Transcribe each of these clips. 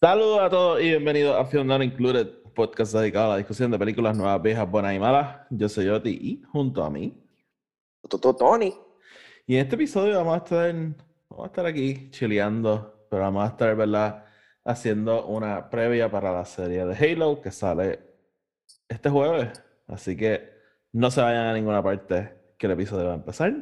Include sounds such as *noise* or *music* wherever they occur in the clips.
Saludos a todos y bienvenidos a Film Not Included, podcast dedicado a la discusión de películas nuevas, viejas, buenas y malas. Yo soy Yoti y junto a mí. Tony. Y en este episodio vamos a estar, vamos a estar aquí chileando, pero vamos a estar, ¿verdad? Haciendo una previa para la serie de Halo que sale este jueves. Así que no se vayan a ninguna parte que el episodio va a empezar.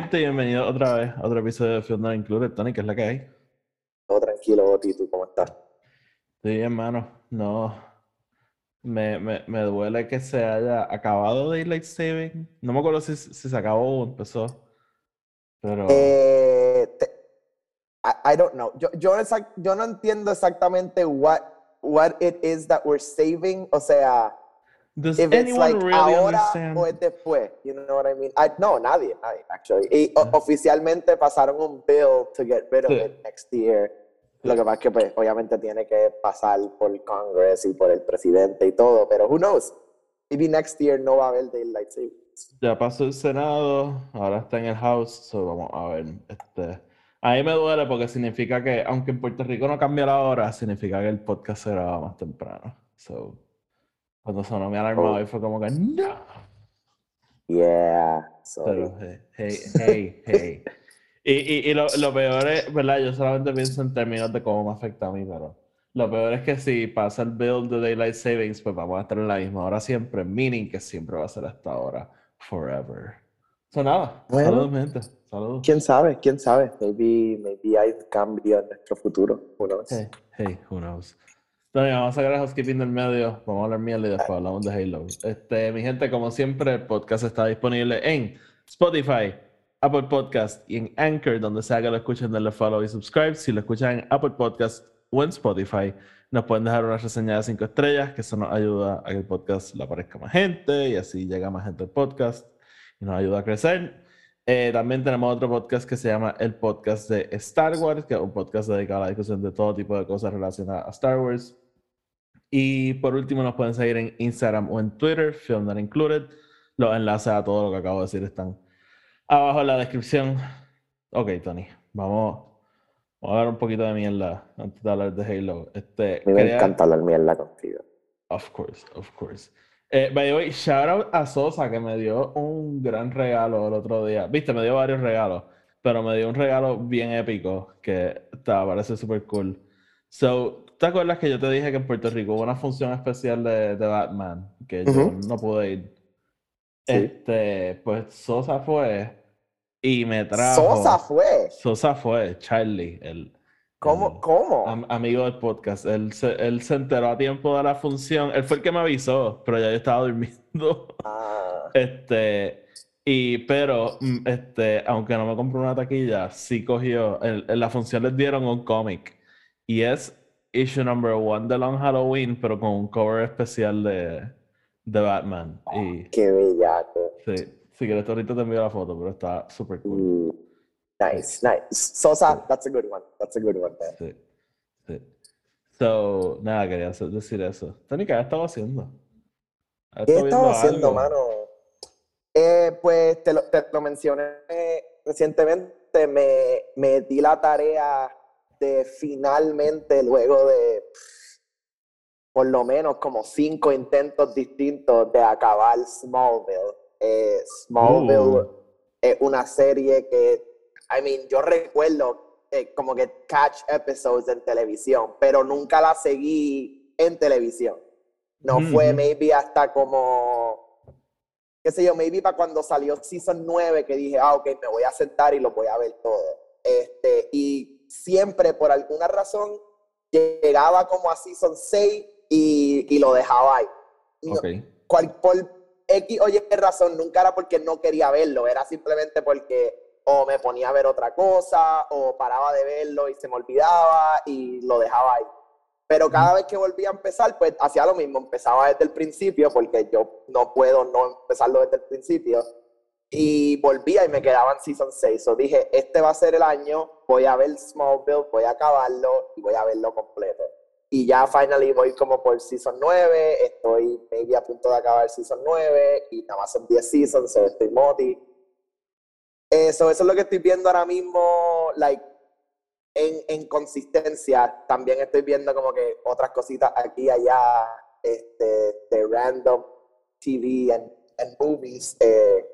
Gente y bienvenidos otra vez a otro episodio de Field Not Included. Tony, ¿qué es la que hay? Todo tranquilo, Oti, ¿tú cómo estás? Sí, hermano. No. Me, me, me duele que se haya acabado Daylight Saving. No me acuerdo si, si se acabó o empezó. Pero. Eh, te- I, I don't know. Yo, yo, exact- yo no entiendo exactamente what, what it is that we're saving. O sea, Does if it's anyone like really ahora understand? o es después. You know what I mean? I, no, nadie, nadie, actually. Y o- oficialmente pasaron un bill to get rid of Sí. it next year. Lo que pasa es que, pues, obviamente tiene que pasar por el Congress y por el presidente y todo, pero who knows? Maybe next year no va a haber daylight savings. Ya pasó el Senado, ahora está en el House, so vamos a ver. Este, a mí me duele porque significa que, aunque en Puerto Rico no cambia la hora, significa que el podcast se graba más temprano. So, cuando sonó mi alarma Oh. hoy fue como que no. Yeah, sorry. Pero hey, hey, hey, hey. Y, y, y lo, lo peor es, ¿verdad? Yo solamente pienso en términos de cómo me afecta a mí, pero lo peor es que si pasa el bill de Daylight Savings, pues vamos a estar en la misma hora siempre, meaning que siempre va a ser hasta ahora, forever. So nada, Bueno. saludos, gente. Saludos. ¿Quién sabe? ¿Quién sabe? Maybe, maybe hay cambio en nuestro futuro. Who knows? Hey, hey, who knows. Tony, vamos a sacar el housekeeping del medio, vamos a hablar mierda y después hablamos de Halo. Este, mi gente, como siempre, el podcast está disponible en Spotify, Apple Podcast y en Anchor, donde sea que lo escuchen, denle follow y subscribe. Si lo escuchan en Apple Podcast o en Spotify, nos pueden dejar una reseña de 5 estrellas, que eso nos ayuda a que el podcast le aparezca más gente y así llega más gente al podcast y nos ayuda a crecer. Eh, también tenemos otro podcast que se llama el podcast de Star Wars, que es un podcast dedicado a la discusión de todo tipo de cosas relacionadas a Star Wars. Y por último nos pueden seguir en Instagram o en Twitter, Film Not Included. Los enlaces a todo lo que acabo de decir están abajo en la descripción. Ok, Tony, vamos, vamos a hablar un poquito de mierda antes de hablar de Halo. Este, me quería- encanta hablar mierda contigo. Of course, of course. Eh, by the way, shout out a Sosa que me dio un gran regalo el otro día. Viste, me dio varios regalos, pero me dio un regalo bien épico que te parece súper cool. So, ¿te acuerdas que yo te dije que en Puerto Rico hubo una función especial de, de Batman? Que yo no pude ir. Sí. Este, pues Sosa fue y me trajo. Sosa fue. Sosa fue, Charlie, el, ¿Cómo? ¿Cómo? am- amigo del podcast. Él se, él se enteró a tiempo de la función. Él fue el que me avisó, pero ya yo estaba durmiendo. Ah, Este, y, pero, mm, este, aunque no me compró una taquilla, sí cogió. En, en la función les dieron un cómic. Y es issue number one de Long Halloween, pero con un cover especial de, de Batman. Y qué bellaco. sí, si quieres, ahorita te envío la foto, pero está súper cool. Mm, Nice, nice. Sosa, that's a good one. That's a good one, man. Sí, sí. So, nada, quería decir eso. Tony, ¿qué estado haciendo? ¿Has ¿Qué estaba haciendo, algo? mano? Eh, pues te lo, te lo mencioné recientemente. Me, me di la tarea de finalmente, luego de por lo menos como cinco intentos distintos de acabar Smallville. Eh, Smallville es una serie que, I mean, yo recuerdo eh, como que catch episodes en televisión, pero nunca la seguí en televisión. No Ujú, fue maybe hasta como, qué sé yo, maybe para cuando salió Season 9 que dije, ah, ok, me voy a sentar y lo voy a ver todo. Este, y siempre, por alguna razón, llegaba como a Season 6 y, y lo dejaba ahí. No, Ok. cual, por X o Y razón, nunca era porque no quería verlo, era simplemente porque o me ponía a ver otra cosa, o paraba de verlo y se me olvidaba y lo dejaba ahí. Pero cada vez que volvía a empezar, pues hacía lo mismo, empezaba desde el principio, porque yo no puedo no empezarlo desde el principio. Y volvía y me quedaban Season 6. O dije, este va a ser el año, voy a ver Smallville, voy a acabarlo y voy a verlo completo. Y ya finally voy como por Season 9, estoy maybe a punto de acabar Season 9 y nada más son 10 Seasons, so estoy moti. Eso, eso es lo que estoy viendo ahora mismo, like, en, en, consistencia. También estoy viendo como que otras cositas aquí y allá, este, de random TV and, and movies. Eh,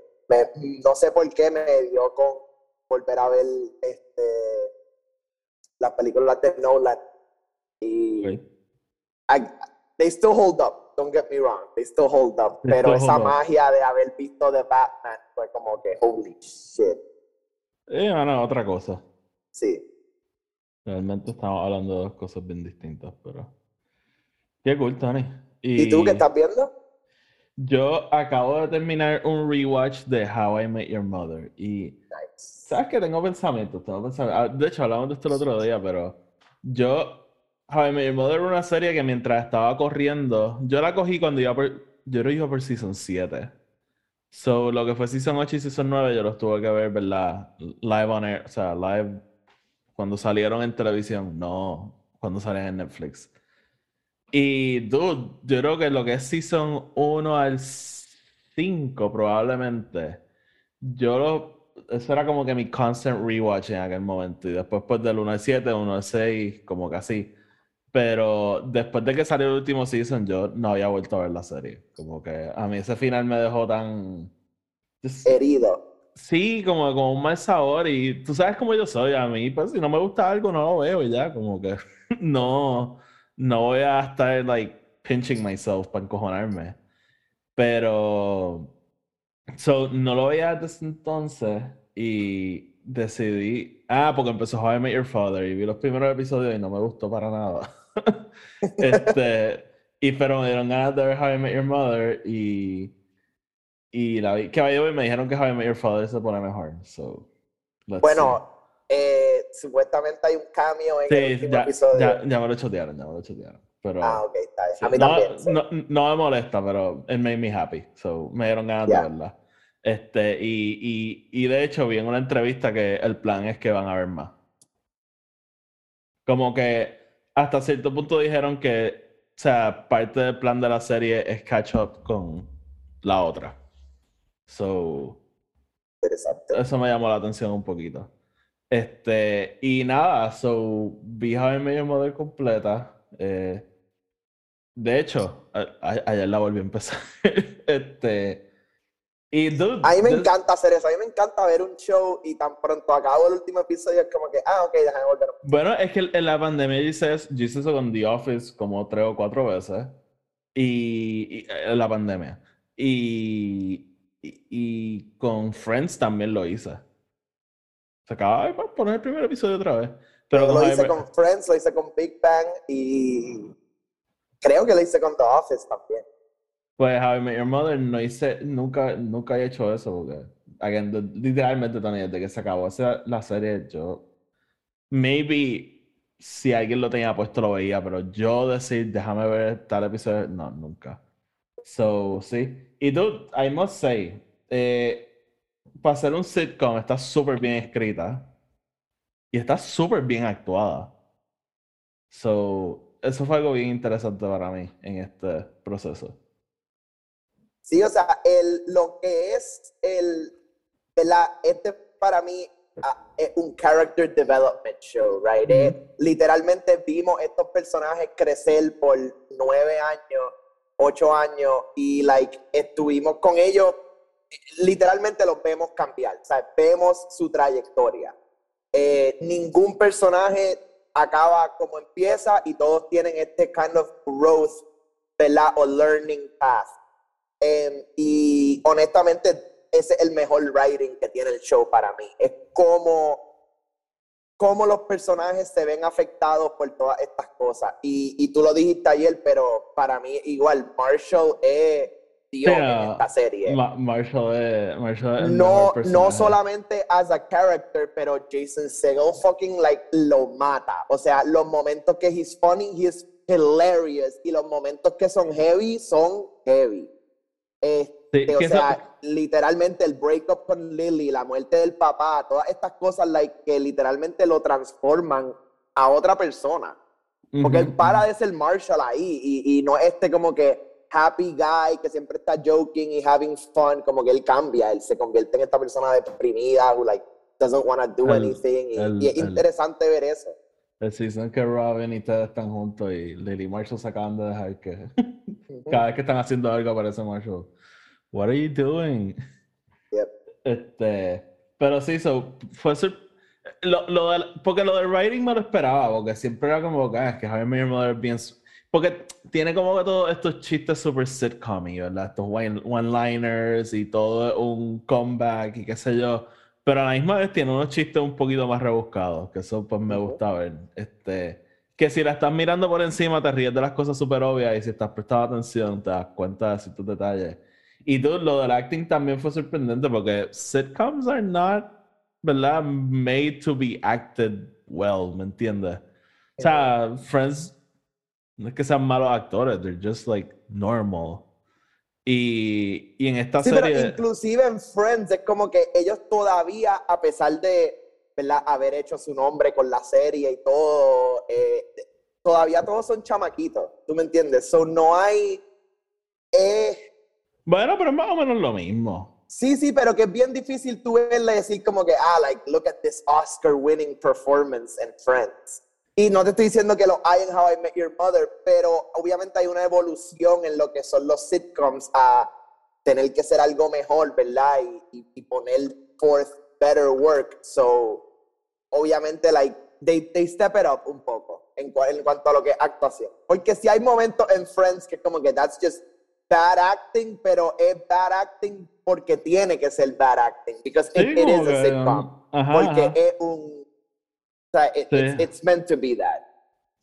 no sé por qué me dio con volver a ver este, las películas de Nolan. Y they still hold up, don't get me wrong, they still hold up. pero esa magia de haber visto The Batman fue como que, holy shit. Eh, no, otra cosa. Sí. Realmente estamos hablando de dos cosas bien distintas, pero. Qué cool, Tony. ¿Y, ¿Y tú qué estás viendo? Yo acabo de terminar un rewatch de How I Met Your Mother y sabes que tengo pensamientos, tengo pensamientos. Ah, de hecho hablamos de esto el otro día, pero yo How I Met Your era una serie que mientras estaba corriendo, yo la cogí cuando iba por, yo lo iba por season 7. So, lo que fue season 8 y season 9 yo los tuve que ver, ¿verdad? Live on air, o sea, live cuando salieron en televisión, no cuando salían en Netflix. Y, dude, yo creo que lo que es Season 1 al 5, probablemente, yo lo. Eso era como que mi constant rewatch en aquel momento. Y después, pues del 1 al 7, 1 al 6, como que así. Pero después de que salió el último season, yo no había vuelto a ver la serie. Como que a mí ese final me dejó tan. Herido. Sí, como, como un mal sabor. Y tú sabes cómo yo soy. A mí, pues si no me gusta algo, no lo veo y ya. Como que *laughs* no no voy a estar like pinching myself para encojonarme. Pero so no lo veía desde entonces y decidí, ah, porque empezó How I Met Your Father y vi los primeros episodios y no me gustó para nada. *laughs* *laughs* este, y pero me dieron ganas de ver How I Met Your Mother y y la vi, que vaya y me dijeron que How I Met Your Father se pone mejor. So, bueno, eh, supuestamente hay un cambio en el último episodio. Ya, ya me lo chotearon, ya me lo chotearon. Pero, ah, ok, está bien. A mí no, también. No, no, me molesta, pero it made me happy. So, me dieron ganas de verla. Este, y, y, y de hecho vi en una entrevista que el plan es que van a ver más. Como que hasta cierto punto dijeron que, o sea, parte del plan de la serie es catch up con la otra. So, Interesante. Eso me llamó la atención un poquito. Este, y nada, so, vi How I Met Mother completa. Eh, de hecho, ayer la volví a empezar. *laughs* este, y dude, a mí me encanta hacer eso. A mí me encanta ver un show y tan pronto acabo el último episodio es como que, ah, ok, déjame volver. Bueno, es que en la pandemia yo hice, yo hice eso con The Office como tres o cuatro veces. Y, en la pandemia. Y, y, y con Friends también lo hice. Se acaba de poner el primer episodio otra vez. Pero lo hice con Friends, lo hice con Big Bang y creo que lo hice con The Office también. Pues How I Met Your Mother no hice, nunca, nunca he hecho eso porque, literalmente, desde que se acabó esa, la serie, yo, maybe si alguien lo tenía puesto lo veía, pero yo decir, déjame ver tal episodio, no, nunca. So, sí. Y tú, I must say, eh, para ser un sitcom está súper bien escrita y está súper bien actuada. So, eso fue algo bien interesante para mí en este proceso. Sí, o sea, el, lo que es el, la, este para mí ah, es un character development show, right? Eh, literalmente vimos estos personajes crecer por nueve años, ocho años y like estuvimos con ellos literalmente los vemos cambiar, o sea, vemos su trayectoria. Eh, ningún personaje acaba como empieza y todos tienen este kind of growth, ¿verdad? O learning path. Em, y honestamente, ese es el mejor writing que tiene el show para mí. Es como, como los personajes se ven afectados por todas estas cosas. Y, y tú lo dijiste ayer, pero para mí igual, Marshall es dio Sí, en esta serie. Ma- Marshall es, Marshall no, no solamente as a character, pero Jason Segel fucking like lo mata. O sea, los momentos que he's funny, he's hilarious. Y los momentos que son heavy, son heavy. Este, Sí, o sea, literalmente el breakup con Lily, la muerte del papá, todas estas cosas like, que literalmente lo transforman a otra persona. Porque Ujú, él para de ser Marshall ahí y, y no este como que happy guy que siempre está joking y having fun, como que él cambia, él se convierte en esta persona deprimida who like doesn't want to do El- anything y, el- y es el- interesante ver eso. El season que Robin y Ted están juntos y Lily Marshall se acaban de dejar que *laughs* cada vez que están haciendo algo aparece Marshall. What are you doing? Yep. Este, pero sí, so, fue lo, lo del- porque lo del writing me lo esperaba, porque siempre era como que, ah, es que Javier Meyer Mother bien, porque tiene como que todos estos chistes super sitcom ¿verdad? Estos one- one-liners y todo un comeback y qué sé yo, pero a la misma vez tiene unos chistes un poquito más rebuscados, que eso pues me gusta ver, este, que si la estás mirando por encima te ríes de las cosas súper obvias y si estás prestando atención te das cuenta de ciertos detalles. Y tú, lo del acting también fue sorprendente porque sitcoms are not, ¿verdad? Made to be acted well, ¿me entiendes? O sea, Friends no es que sean malos actores, they're just like normal. Y, y en esta Sí, pero serie... inclusive en Friends es como que ellos todavía, a pesar de ¿verdad? haber hecho su nombre con la serie y todo, eh, todavía todos son chamaquitos, ¿tú me entiendes? So no hay... eh, Bueno, pero es más o menos lo mismo. Sí, sí, pero que es bien difícil tú verle decir como que, ah, like, look at this Oscar-winning performance in Friends. Y no te estoy diciendo que lo hay en How I Met Your Mother, pero obviamente hay una evolución en lo que son los sitcoms a tener que ser algo mejor, ¿verdad? Y, y, y poner forth better work. So, obviamente, like, they, they step it up un poco en, cua- en cuanto a lo que es actuación. Porque si hay momentos en Friends que como que that's just bad acting, pero es bad acting porque tiene que ser bad acting, because it, Sí, it is como a que, sitcom. ajá, porque ajá. es un... O sea, it- Sí. it's, it's meant to be that.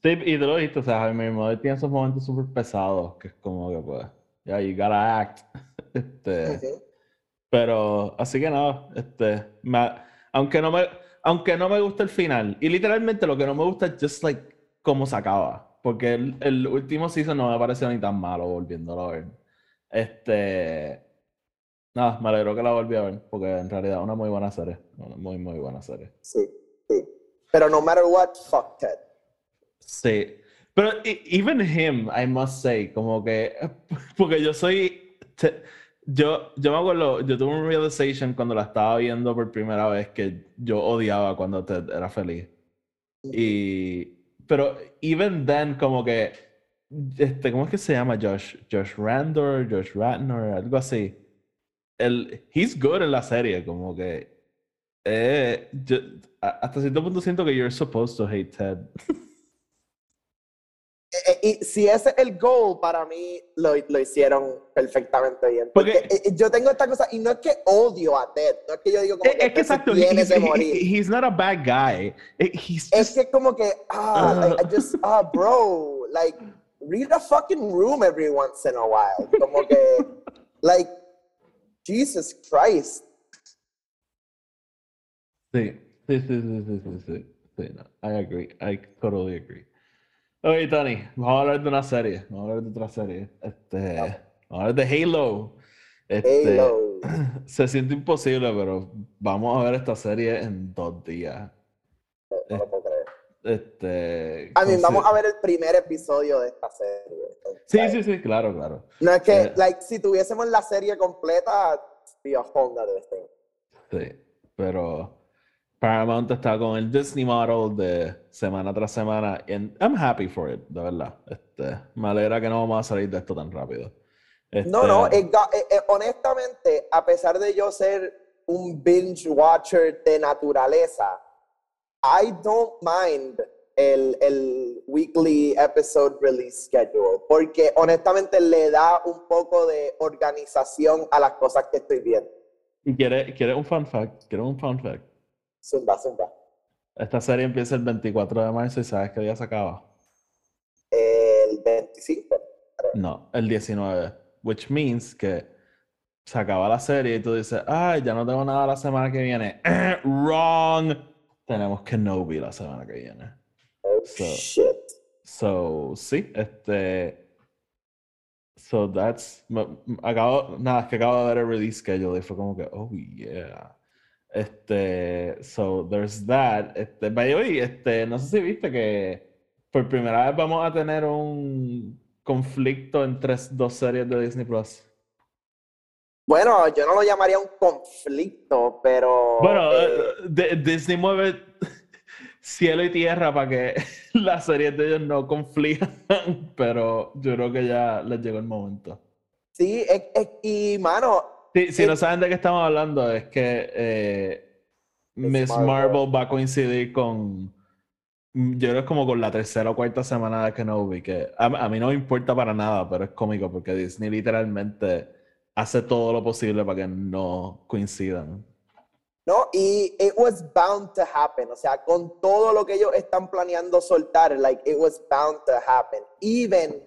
Sí, y tú lo viste, o sea, Jaime Mother tiene esos momentos súper pesados, que es como que pues, ya, you gotta act. *laughs* Este, Ujú. Pero, así que nada, este, me- aunque no me, aunque no me gusta el final, y literalmente lo que no me gusta es just like cómo se acaba, porque el, el último season no me pareció ni tan malo volviéndolo a ver. Este, nada, me alegro que la volví a ver, porque en realidad una muy buena serie, una muy, muy buena serie. Sí, sí. Pero no matter what, fuck Ted. Sí, pero e- even him, I must say, como que, *laughs* porque yo soy, te- yo, yo me acuerdo, yo tuve un realization cuando la estaba viendo por primera vez que yo odiaba cuando Ted era feliz. Y, pero even then, como que, este, ¿cómo es que se llama Josh? Josh Randor, Josh Ratner, algo así. El, he's good en la serie, como que, eh, yo- hasta cierto punto siento que you're supposed to hate Ted. Eh, eh, Y si ese es el goal, para mí lo, lo hicieron perfectamente bien. Porque, Porque- eh, yo tengo esta cosa, y no es que odio a Ted, no es que yo digo como Es, que es exacto, tiene he- morir. he's not a bad guy. Es que como que, ah, like, I just, ah, bro, like, read a fucking room every once in a while. Como que, like, Jesus Christ. Sí, sí, sí, sí, sí, sí, sí, no, I agree, I totally agree. Ok, Tony, vamos a hablar de una serie, vamos a hablar de otra serie. Este, vamos a hablar de Halo. Este, Halo. *clears throat* Se siente imposible, pero vamos a ver esta serie en dos días. No, no lo puedo creer. Este, a mí, vamos a ver el primer episodio de esta serie. Sí, sí, sí, claro, claro. No es que, eh, like, si tuviésemos la serie completa, Dios, Honda de este. Sí, pero Paramount está con el Disney model de semana tras semana. And I'm happy for it, de verdad. Este, me alegra que no vamos a salir de esto tan rápido. No, no, Este, it got- eh, eh, honestamente, a pesar de yo ser un binge watcher de naturaleza, I don't mind el, el weekly episode release schedule, porque honestamente le da un poco de organización a las cosas que estoy viendo. ¿Y ¿Quieres quiere un fun fact? ¿Quieres un fun fact? Zumba, zumba. Esta serie empieza el 24 de marzo y ¿sabes qué día se acaba? El 25. No, el 19. which means que se acaba la serie y tú dices, ay, ya no tengo nada la semana que viene. *clears throat* Wrong. Tenemos Kenobi la semana que viene. Oh, So- shit. So, sí, este. So that's. Acabo, nada, es que acabo de ver el release schedule y fue como que, oh yeah. Este. So there's that. Este, by the way, este, no sé si viste que por primera vez vamos a tener un conflicto entre dos series de Disney Plus. Bueno, yo no lo llamaría un conflicto, pero. Bueno, eh, eh, Disney mueve *laughs* cielo y tierra para que *laughs* las series de ellos no conflijan, *laughs* pero yo creo que ya les llegó el momento. sí, es- es- y mano, Sí, si Eh, no saben de qué estamos hablando, es que eh, Miss Marvel. Marvel va a coincidir con, mm, yo creo que como con la tercera o cuarta semana de Kenobi, que a, a mí no me importa para nada, pero es cómico porque Disney literalmente hace todo lo posible para que no coincidan. ¿no? Y it was bound to happen. O sea, con todo lo que ellos están planeando soltar, like, it was bound to happen. Even.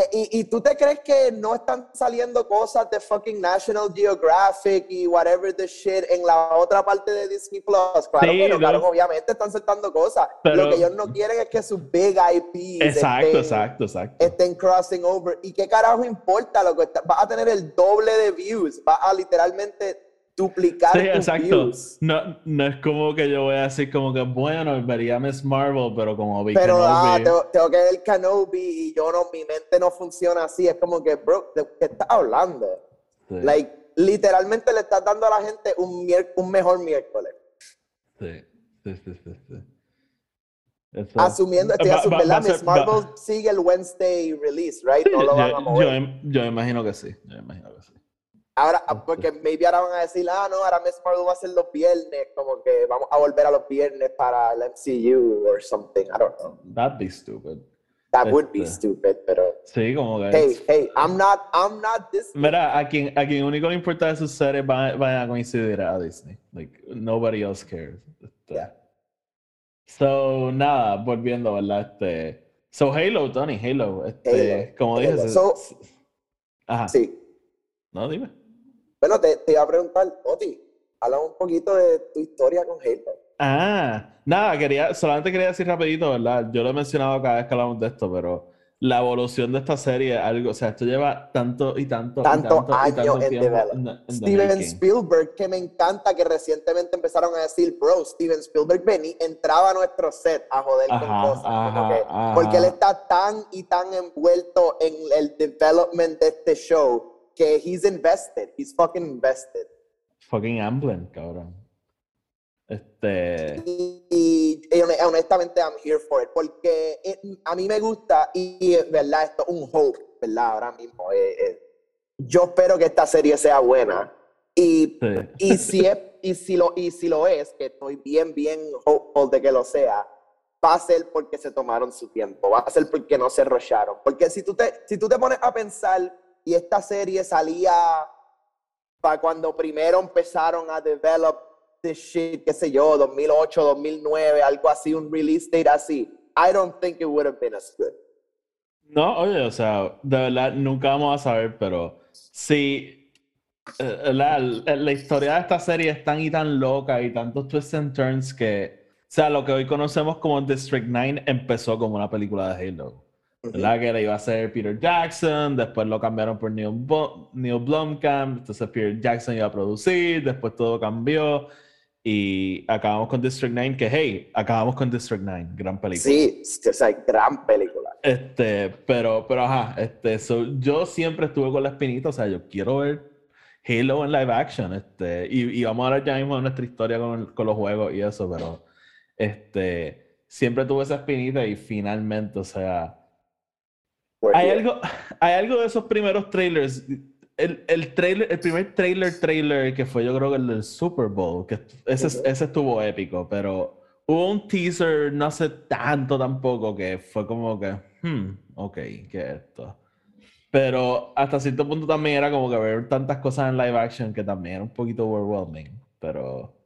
Eh, y, y tú te crees que no están saliendo cosas de fucking National Geographic y whatever the shit en la otra parte de Disney Plus? Claro Sí, que no, claro, obviamente están soltando cosas. Pero- Lo que ellos no quieren es que sus big IPs Exacto, estén, exacto, exacto. estén crossing over. ¿Y qué carajo importa? Lo que está- vas a tener el doble de views. Vas a literalmente duplicar Sí, tus exacto. views. No, no es como que yo voy a decir como que, bueno, vería Miss Marvel, pero como vi Pero ah, Kenobi- tengo, tengo que ver Kenobi y yo no, mi mente no funciona así. Es como que, bro, ¿de qué estás hablando? Sí, Like, literalmente le estás dando a la gente un, mejor miércoles. sí, sí, sí, sí, sí. Eso- Asumiendo, estoy asumiendo, Miss Marvel sigue el Wednesday release, right? No lo van a yo, mover. yo im- yo imagino que sí. Yo imagino que sí. Ahora, ah, porque maybe ahora van a decir, ah, no, ahora Miss Marvel va a ser los viernes, como que vamos a volver a los viernes para el MCU or something. I don't know. That'd be stupid. That would be Este. stupid, pero Sí, como que. hey, hey, I'm not, I'm not this. Mira, a quien, a quien único le importa de sus series van, van a coincidir a Disney. Like, nobody else cares. Este, Yeah. So, nada, volviendo, ¿verdad? Este, so, Halo, Tony, Halo. Este, Halo, como dije. Halo. So- Ajá. Sí. No, dime. Bueno, te, te iba a preguntar, Oti, habla un poquito de tu historia con Halo. Ah, nada, quería, solamente quería decir rapidito, ¿verdad? Yo lo he mencionado cada vez que hablamos de esto, pero la evolución de esta serie, algo, o sea, esto lleva tanto y tanto, y Tanto tanto y años tanto en development. Steven making. Spielberg, que me encanta que recientemente empezaron a decir, bro, Steven Spielberg vení, entraba a nuestro set a joder Ajá, con cosas. como ajá, que- ajá. Porque él está tan y tan envuelto en el development de este show que he's invested, he's fucking invested. Fucking Amblin, cabrón. Este. Y, y- y hone- honestamente, I'm here for it, porque eh, a mí me gusta y, verdad, esto es un hope, ¿verdad? Ahora mismo. eh, eh, yo espero que esta serie sea buena. Y, Sí. y, si es, y, si lo, y si lo es, que estoy bien, bien hopeful de que lo sea, va a ser porque se tomaron su tiempo, va a ser porque no se rusharon. Porque si tú te, si tú te pones a pensar y esta serie salía para cuando primero empezaron a develop this shit, qué sé yo, 2008, 2009, algo así, un release date así, I don't think it would have been as good. No, oye, o sea, de verdad nunca vamos a saber, pero sí, eh, la, la historia de esta serie es tan y tan loca y tantos twists and turns que, o sea, lo que hoy conocemos como District 9 empezó como una película de Halo. ¿Verdad? Que le iba a ser Peter Jackson, después lo cambiaron por Neil, Bo- Neil Blomkamp, entonces Peter Jackson iba a producir, después todo cambió y acabamos con District 9, que hey, acabamos con District 9, gran película. Sí, o sea, gran película. Este, pero, pero ajá, este, so, yo siempre estuve con la espinita, o sea, yo quiero ver Halo en live action, este, y, y vamos a hablar ya mismo de nuestra historia con, con los juegos y eso, pero, este, siempre tuve esa espinita y finalmente, o sea, We're hay here. algo, *laughs* hay algo de esos primeros trailers, el, el trailer, el primer trailer trailer que fue yo creo que el del Super Bowl, que ese, ese estuvo épico, pero hubo un teaser no hace tanto tampoco que fue como que, hmm, ok, ¿qué es esto? Pero hasta cierto punto también era como que ver tantas cosas en live action que también era un poquito overwhelming, pero,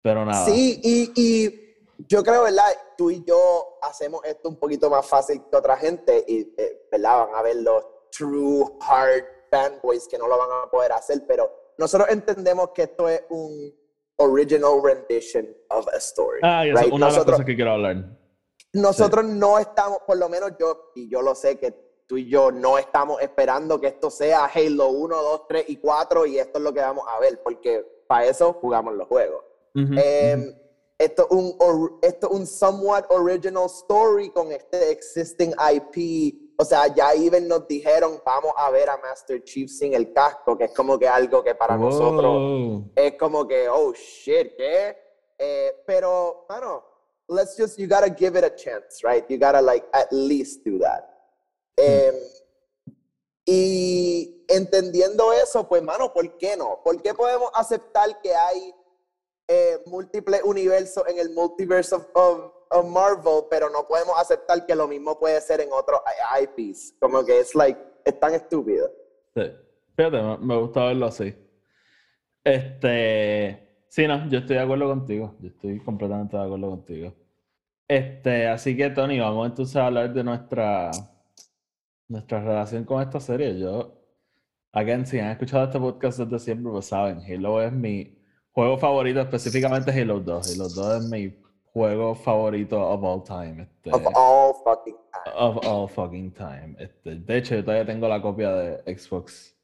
pero nada. Sí, y, y yo creo, ¿verdad? Tú y yo hacemos esto un poquito más fácil que otra gente y, eh, ¿verdad? Van a ver los true hard fanboys que no lo van a poder hacer, pero nosotros entendemos que esto es un original rendition of a story. Ah, y eso es una de las cosas que quiero hablar. Nosotros no estamos, por lo menos yo, y yo lo sé que tú y yo no estamos esperando que esto sea Halo 1, 2, 3 y 4 y esto es lo que vamos a ver, porque para eso jugamos los juegos. Em, esto, es un, esto un somewhat original story con este existing IP. O sea, ya even nos dijeron, vamos a ver a Master Chief sin el casco, que es como que algo que para nosotros es como que, oh shit, ¿qué? Eh, pero, mano, let's just, you gotta give it a chance, right? You gotta like at least do that. Em, y entendiendo eso, pues, mano, ¿por qué no? ¿Por qué podemos aceptar que hay eh, múltiples universos en el multiverse of, Marvel, pero no podemos aceptar que lo mismo puede ser en otros IPs? Como que es like, es tan estúpido. Sí. Fíjate, me, gusta verlo así. Este, sí, no, yo estoy de acuerdo contigo. Yo estoy completamente de acuerdo contigo. Este, así que Tony, vamos entonces a hablar de nuestra nuestra relación con esta serie. Yo, again, si han escuchado este podcast desde siempre, pues saben, Halo es mi juego favorito, específicamente Halo 2. Halo 2 es mi juego favorito of all time. Este, of all fucking time. Of all fucking time. Este, de hecho, yo todavía tengo la copia de Xbox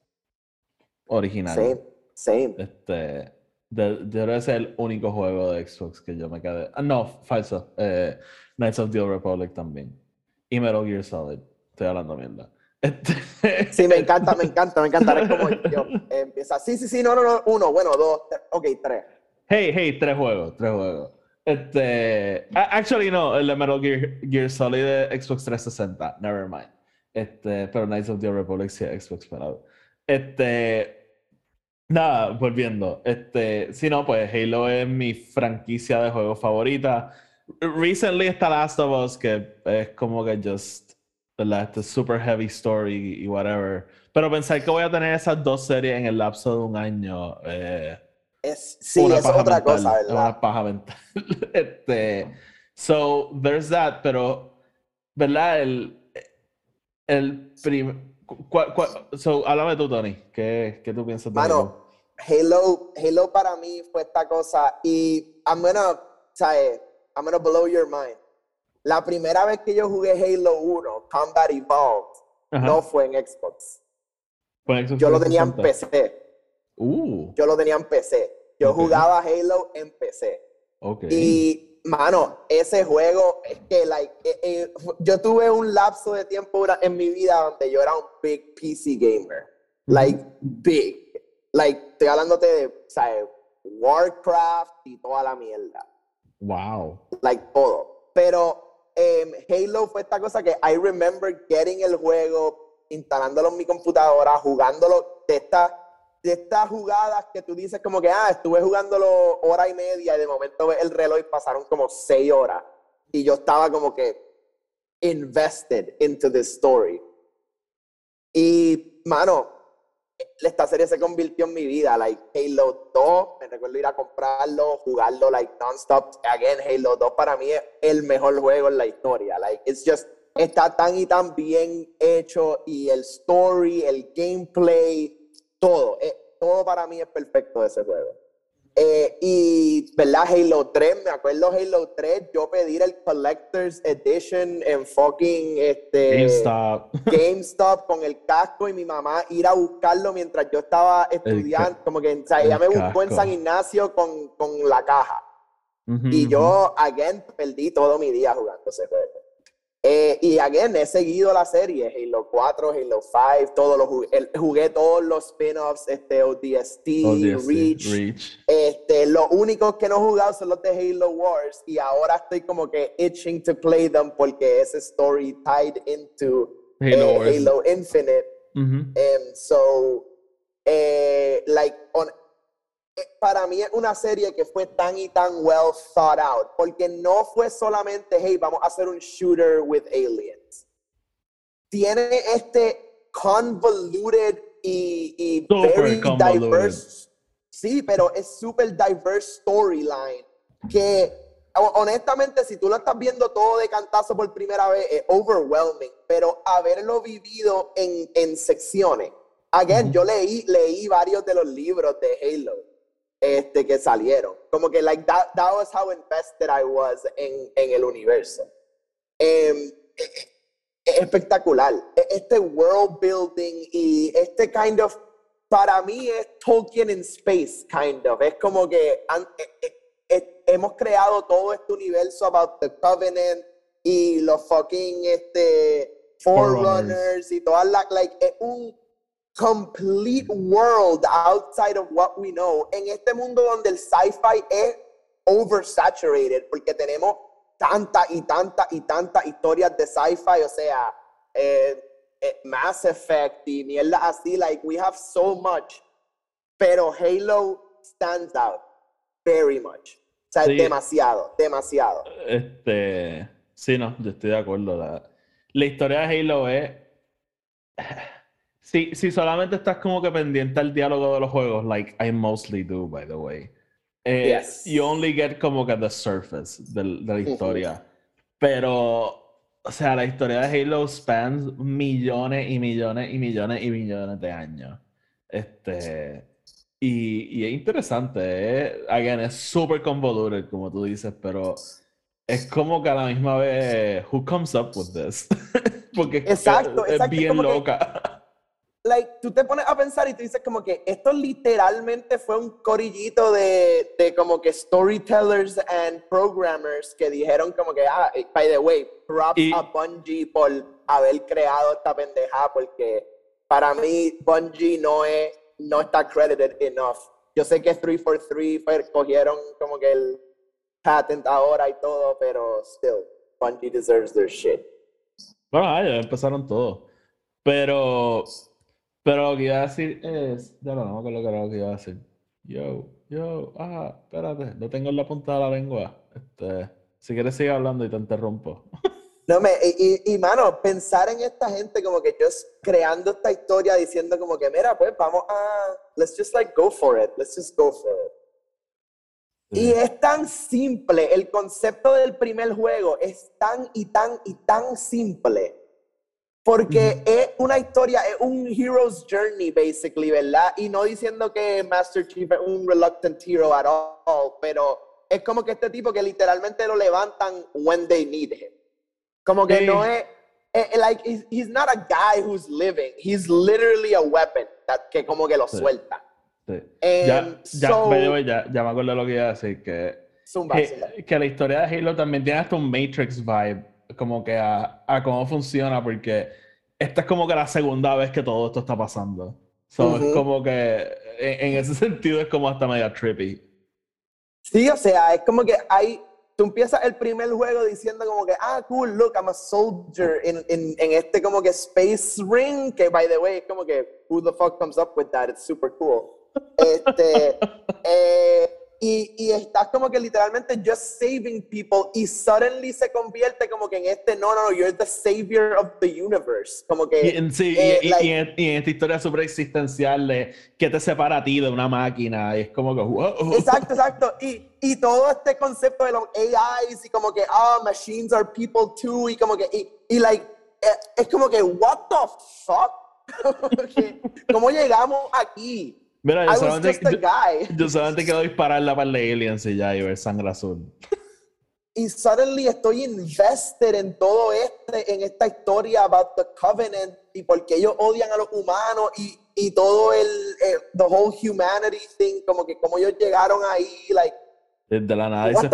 original. Same, same. Este, de, es el único juego de Xbox que yo me quedé. Ah, no, falso. Eh, Knights of the Old Republic también. Y Metal Gear Solid. Estoy hablando mierda. Sí, me encanta, me encanta, me encanta. Es como yo empieza. Sí, sí, sí, no, no, no. Uno, bueno, dos, ok, tres. Hey, hey, tres juegos, tres juegos. Este. Actually, no, el Metal Gear, Solid de Xbox 360. Never mind. Este, pero Knights of the Republic sí Xbox esperado. Este. Nada, volviendo. Este, si no, pues Halo es mi franquicia de juegos favorita. Recently está Last of Us, que es como que just ¿verdad? Este super heavy story y whatever. Pero pensar que voy a tener esas dos series en el lapso de un año. Eh, es, sí, es otra cosa, ¿verdad? Una paja mental. *laughs* este, so, there's that, pero, ¿verdad? El, el prim... so, háblame tú, Tony. ¿Qué, qué tú piensas de Mano, Halo? Halo para mí fue esta cosa y I'm gonna, ¿sabes? I'm gonna blow your mind. La primera vez que yo jugué Halo 1, Combat Evolved, no fue en Xbox. yo lo tenía en PC. Uh. Yo lo tenía en PC. Yo jugaba Halo en PC. Okay. Y, mano, ese juego es que, like, eh, eh, yo tuve un lapso de tiempo en mi vida donde yo era un big PC gamer. Like, big. Like, estoy hablándote de, ¿sabes? Warcraft y toda la mierda. Wow. Like, todo. Pero Em, Halo fue esta cosa que I remember getting el juego, instalándolo en mi computadora, jugándolo de estas de estas jugadas que tú dices como que, ah, estuve jugándolo hora y media y de momento ves el reloj y pasaron como seis horas. Y yo estaba como que invested into this story. Y, mano, esta serie se convirtió en mi vida, like Halo 2, me recuerdo ir a comprarlo, jugarlo like non-stop, again, Halo 2 para mí es el mejor juego en la historia, like it's just, está tan y tan bien hecho y el story, el gameplay, todo, eh, todo para mí es perfecto de ese juego. Eh, y, ¿verdad? Halo 3, me acuerdo Halo 3, yo pedir el Collector's Edition en fucking este, GameStop. GameStop con el casco y mi mamá ir a buscarlo mientras yo estaba estudiando, como que, o sea, ella me buscó en San Ignacio con, con la caja. y yo, again, perdí todo mi día jugando ese juego. Eh, y again, he seguido la serie, Halo 4, Halo 5, todos los jugué, jugué todos los spin-offs, este, ODST, Reach. Este, los únicos que no he jugado son los de Halo Wars y ahora estoy como que itching to play them porque ese story tied into Halo, eh, Halo Infinite. Um, so, eh, like, on, para mí es una serie que fue tan y tan well thought out, porque no fue solamente, hey, vamos a hacer un shooter with aliens. Tiene este convoluted y, y very diverse, sí, pero es super diverse storyline que honestamente, si tú lo estás viendo todo de cantazo por primera vez, es overwhelming, pero haberlo vivido en, en secciones. Again, yo leí, leí varios de los libros de Halo este, que salieron. Como que, like, that, that was how invested I was en, en el universo. Em, espectacular. E, este world building y este kind of, para mí es Tolkien in space, kind of. Es como que hemos creado todo este universo about the Covenant y los fucking este, Forerunners y todas las, like, es un complete world outside of what we know. En este mundo donde el sci-fi es oversaturated, porque tenemos tanta y tanta y tanta historias de sci-fi, o sea, eh, eh, Mass Effect y mierda así, like we have so much, pero Halo stands out very much. O sea, demasiado, demasiado. Este, sí, no, yo estoy de acuerdo. La, la historia de Halo es si, si solamente estás como que pendiente al diálogo de los juegos, like I mostly do, by the way. Eh, yes. You only get como que the surface de, la historia. Pero, o sea, la historia de Halo spans millones y millones y millones y millones de años. Este. Y, y es interesante. Eh. Again, es súper convoluted, como tú dices, pero es como que a la misma vez, who comes up with this? *laughs* Porque exacto, es, es bien loca like, tú te pones a pensar y tú dices como que esto literalmente fue un corillito de, de como que storytellers and programmers que dijeron como que, ah, eh, by the way, props a Bungie por haber creado esta pendeja porque para mí Bungie no es, no está credited enough. Yo sé que 343 cogieron como que el patent ahora y todo, pero still, Bungie deserves their shit. Bueno, ya empezaron todo. Pero pero lo que iba a decir es. Ya no, no me acuerdo lo que iba a decir. Yo, yo, ah, espérate, lo tengo en la punta de la lengua. Este, si quieres sigue hablando y te interrumpo. *laughs* No, me, y, y, mano, pensar en esta gente como que yo creando esta historia diciendo como que, mira, pues vamos a, let's just like go for it, let's just go for it. Y es tan simple, el concepto del primer juego es tan y tan y tan simple porque es una historia, es un hero's journey, basically, ¿verdad? Y no diciendo que Master Chief es un reluctant hero at all, pero es como que este tipo que literalmente lo levantan when they need him. Como que no es, like, he's, not a guy who's living, he's literally a weapon that, que como que lo suelta. Sí. Ya, ya, ya, ya, me acuerdo lo que iba a decir, que, que, que la historia de Halo también tiene hasta un Matrix vibe como que a, a, cómo funciona, porque esta es como que la segunda vez que todo esto está pasando. So, Es como que en, ese *laughs* sentido es como hasta media trippy. Sí, o sea, es como que hay. Tú empiezas el primer juego diciendo como que, ah, cool, look, I'm a soldier en, en, en este como que Space Ring, que by the way, es como que, who the fuck comes up with that? It's super cool. Este, *laughs* eh, y, y, estás como que literalmente just saving people y suddenly se convierte como que en este, no, no, no, you're the savior of the universe. Como que... Y, sí, eh, y, y, en, y, en, esta historia super existencial de que te separa a ti de una máquina, y es como que, wow. Exacto, exacto. Y, y todo este concepto de los AIs y como que, ah, machines are people too, y como que, y, y like, eh, es como que, what the fuck? *laughs* ¿Cómo llegamos aquí? Mira, yo, solamente, yo, solamente, quiero disparar la par de aliens y ya y ver sangre azul. Y suddenly estoy invested en todo este, en esta historia about the covenant y porque ellos odian a los humanos y, y todo el, the whole humanity thing, como que como ellos llegaron ahí, like. De la nada dices,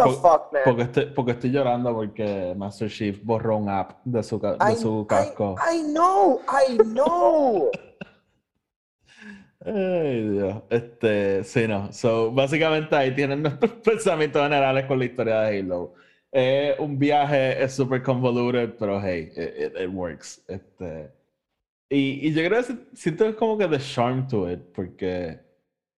porque, estoy, porque estoy llorando porque Master Chief borró un app de su, de su casco. I, I know, I know. *laughs* Ay, Dios. Este, sí, no. So, básicamente ahí tienen *laughs* nuestros pensamientos generales con la historia de Halo. Eh, un viaje es súper convoluted, pero hey, it, it, works. Este, y, y yo creo que siento como que the charm to it, porque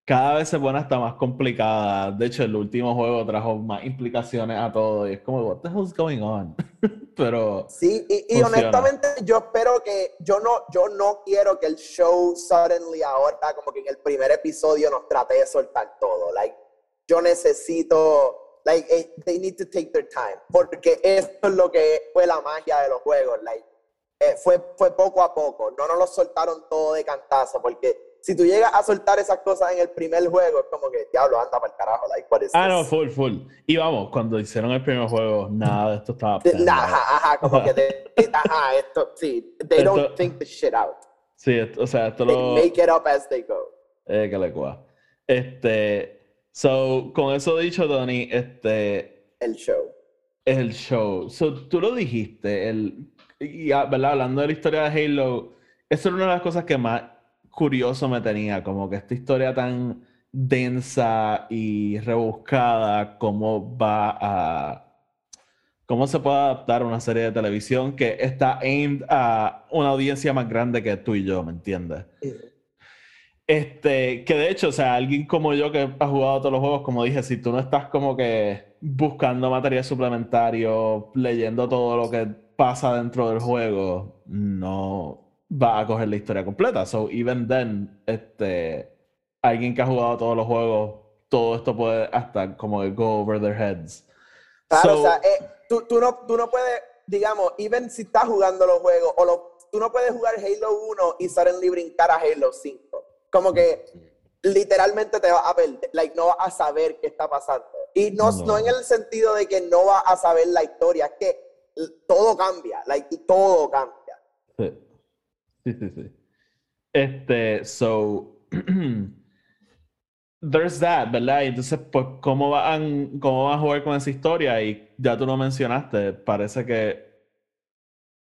cada vez se pone hasta más complicada. De hecho, el último juego trajo más implicaciones a todo y es como, what the hell's going on? *laughs* Pero. Sí, y, honestamente, yo espero que. Yo no, yo no quiero que el show suddenly ahora, como que en el primer episodio, nos trate de soltar todo. Like, yo necesito. Like, eh, they need to take their time. Porque esto es lo que fue la magia de los juegos. Like, eh, fue, fue poco a poco. No nos lo soltaron todo de cantazo. Porque si tú llegas a soltar esas cosas en el primer juego, es como que, diablo, anda para el carajo. Like, what is Ah, no, full, full. Y vamos, cuando hicieron el primer juego, nada de esto estaba. Planeado. Ajá, ajá, como que, de- *laughs* ajá, esto, sí. They Esto- don't think the shit out. Sí, esto- o sea, esto They lo. make it up as they go. Eh, que le cua. Este. So, con eso dicho, Tony, este. El show. El show. So, tú lo dijiste, el. Y, ah, ¿verdad? Hablando de la historia de Halo, eso era una de las cosas que más curioso me tenía, como que esta historia tan densa y rebuscada, cómo va a. ¿Cómo se puede adaptar a una serie de televisión que está aimed a una audiencia más grande que tú y yo, ¿me entiendes? Este, que de hecho, o sea, alguien como yo que ha jugado todos los juegos, como dije, si tú no estás como que buscando material suplementario, leyendo todo lo que pasa dentro del juego, no va a coger la historia completa. So, even then, este, alguien que ha jugado todos los juegos, todo esto puede hasta como go over their heads. Claro, So- o sea, eh, tú, tú, no, tú no puedes, digamos, even si estás jugando los juegos, o lo- tú no puedes jugar Halo 1 y suddenly brincar a Halo 5. Como que literalmente te vas a perder, like, no vas a saber qué está pasando. Y no, No. no. en el sentido de que no vas a saber la historia, es que todo cambia, like, todo cambia. Sí. *laughs* Sí, sí, sí. Este, so, *clears throat* there's that, ¿verdad? Y entonces, pues, ¿cómo van, cómo van a jugar con esa historia? Y ya tú lo mencionaste, parece que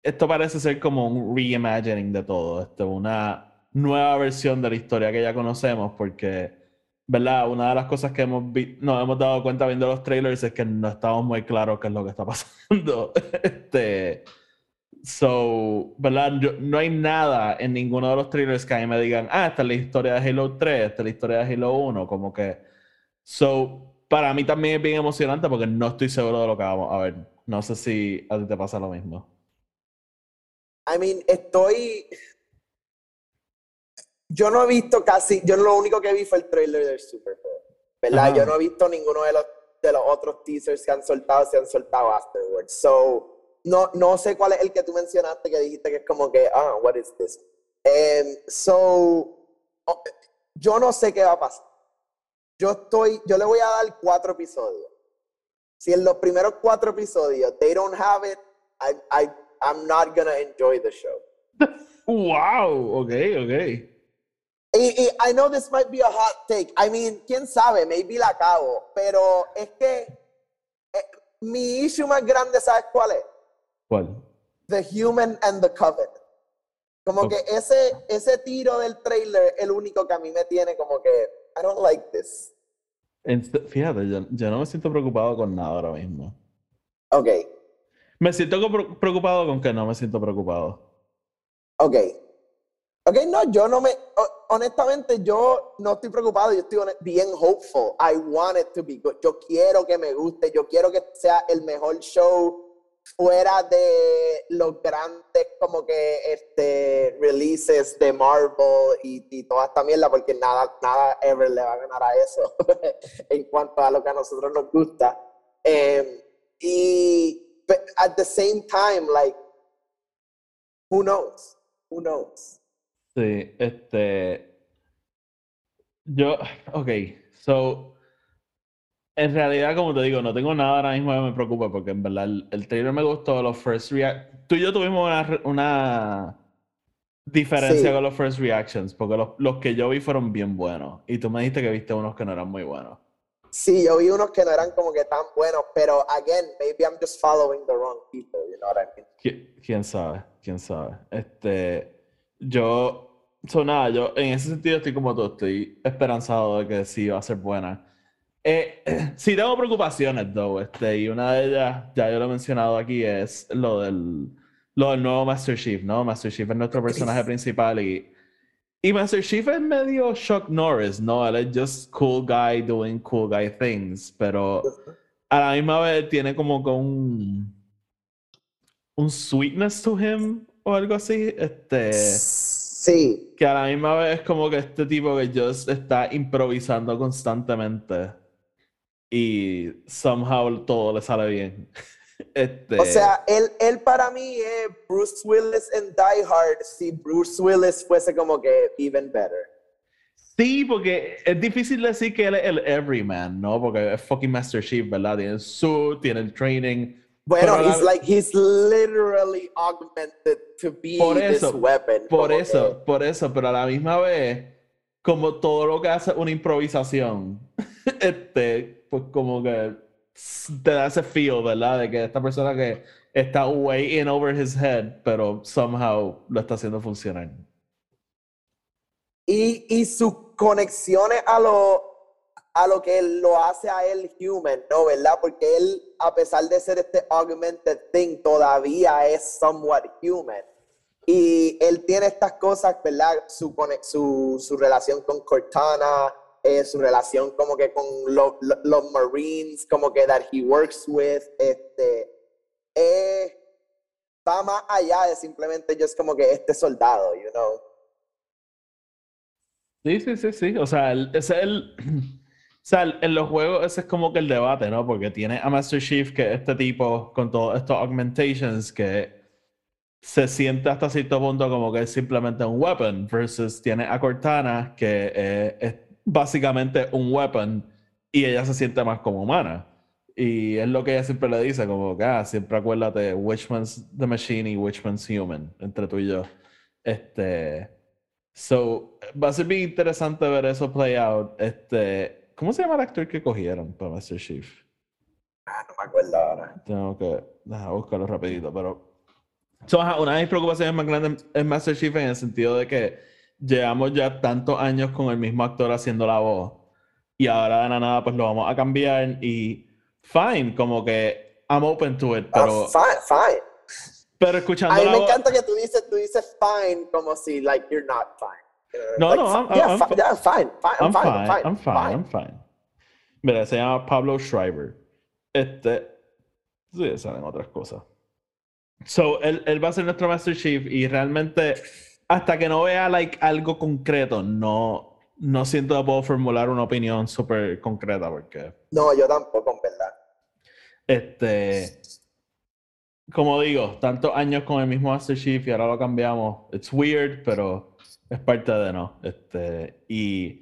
esto parece ser como un reimagining de todo, este, una nueva versión de la historia que ya conocemos, porque, ¿verdad? Una de las cosas que hemos nos hemos dado cuenta viendo los trailers es que no estamos muy claros qué es lo que está *laughs* pasando. Este, So, ¿verdad? Yo- no hay nada en ninguno de los trailers que a mí me digan, ah, esta es la historia de Halo 3, esta es la historia de Halo 1, como que... So, para mí también es bien emocionante porque no estoy seguro de lo que vamos a ver. No sé si a ti te pasa lo mismo. I mean, estoy. Yo no he visto casi. Yo lo único que vi fue el trailer del Super Bowl. ¿Verdad? Ajá. Yo no he visto ninguno de los, de los otros teasers que han soltado, se han soltado afterwards. So, no, no sé cuál es el que tú mencionaste que dijiste que es como que, ah, what is this? Em, so, yo no sé qué va a pasar. Yo estoy, yo le voy a dar cuatro episodios. Si en los primeros cuatro episodios they don't have it, I, I, I'm not gonna enjoy the show. *laughs* ¡Wow! Ok, ok. Y, y I know this might be a hot take. I mean, quién sabe, maybe la cago. Pero es que eh, mi issue más grande, ¿sabes cuál es? ¿Cuál? The Human and the Coven. Como que ese, ese tiro del trailer es el único que a mí me tiene como que, I don't like this. Fíjate, yo, yo no me siento preocupado con nada ahora mismo. Ok, Me siento preocupado con que no me siento preocupado. ok. Ok, no, yo no me, ho- honestamente, yo no estoy preocupado, yo estoy bien hopeful. I want it to be good. Yo quiero que me guste, yo quiero que sea el mejor show fuera de los grandes como que este releases de Marvel y, y toda esta mierda, porque nada, nada ever le va a ganar a eso *laughs* en cuanto a lo que a nosotros nos gusta. Em, y but at the same time, like, who knows? Who knows? Sí, este. Yo, ok, so. En realidad, como te digo, no tengo nada ahora mismo que me preocupe porque en verdad el, el trailer me gustó, los first react. Tú y yo tuvimos una, una diferencia Sí. con los first reactions porque los, los que yo vi fueron bien buenos y tú me dijiste que viste unos que no eran muy buenos. Sí, yo vi unos que no eran como que tan buenos, pero again, maybe I'm just following the wrong people, you know what I mean? Qui- ¿Quién sabe? ¿Quién sabe? Este, yo, so nada, yo en ese sentido estoy como tú, estoy esperanzado de que sí va a ser buena. Eh, *clears throat* sí tengo preocupaciones, though, este, y una de ellas, ya yo lo he mencionado aquí, es lo del, lo del nuevo Master Chief, ¿no? Master Chief es nuestro personaje principal y, y Master Chief es medio Chuck Norris, ¿no? Él es just cool guy doing cool guy things, pero a la misma vez tiene como que un un sweetness to him o algo así, este Sí, que a la misma vez es como que este tipo que just está improvisando constantemente y somehow todo le sale bien. *laughs* Este... O sea, él, él para mí es Bruce Willis en Die Hard si Bruce Willis fuese como que even better. Sí, porque es difícil decir que él es el everyman, ¿no? Porque es fucking Master Chief, ¿verdad? Tiene el suit, tiene el training. Bueno, he's la... like, he's literally augmented to be por eso, this weapon. Por eso, que- por eso, pero a la misma vez, como todo lo que hace una improvisación, *laughs* este, pues como que te da ese feel, ¿verdad? De que esta persona que está way in over his head, pero somehow lo está haciendo funcionar. Y, y sus conexiones a lo, a lo que lo hace a él human, ¿no? ¿Verdad? Porque él, a pesar de ser este augmented thing, todavía es somewhat human. Y él tiene estas cosas, ¿verdad? Su, su, su relación con Cortana, eh, su relación como que con lo- lo- los Marines, como que that he works with, este, eh, más allá de simplemente just como que este soldado, you know. Sí, sí, sí, sí. O sea, el- es el. *clears throat* O sea, en los juegos ese es como que el debate, ¿no? Porque tiene a Master Chief, que es este tipo con todos estos augmentations, que se siente hasta cierto punto como que es simplemente un weapon, versus tiene a Cortana, que es básicamente un weapon, y ella se siente más como humana. Y es lo que ella siempre le dice, como que, ah, siempre acuérdate, which one's the machine y which one's human, entre tú y yo. Este... So, va a ser bien interesante ver eso play out. Este, ¿cómo se llama el actor que cogieron para Master Chief? Ah, no me acuerdo ahora. Tengo que dejar buscarlo rapidito, pero... So, ajá, una de mis preocupaciones más grandes es Master Chief en el sentido de que llevamos ya tantos años con el mismo actor haciendo la voz y ahora de la nada pues lo vamos a cambiar y fine, como que I'm open to it, pero, Ah, fine, fine. pero escuchando A mí la me voz... encanta que tú dices, tú dices fine como si, like, you're not fine. No, like, no, I'm- yeah, I'm fi- yeah, fine, fine, I'm, I'm fine, fine, I'm I'm fine, I'm fine. Mira, se llama Pablo Schreiber. Este. Sí, salen otras cosas. So, él, él va a ser nuestro Master Chief y realmente, hasta que no vea like, algo concreto, no, no siento que puedo formular una opinión súper concreta porque, No, yo tampoco, en verdad. este. Como digo, tantos años con el mismo Master Chief y ahora lo cambiamos. It's weird, pero es parte de no. Este, y.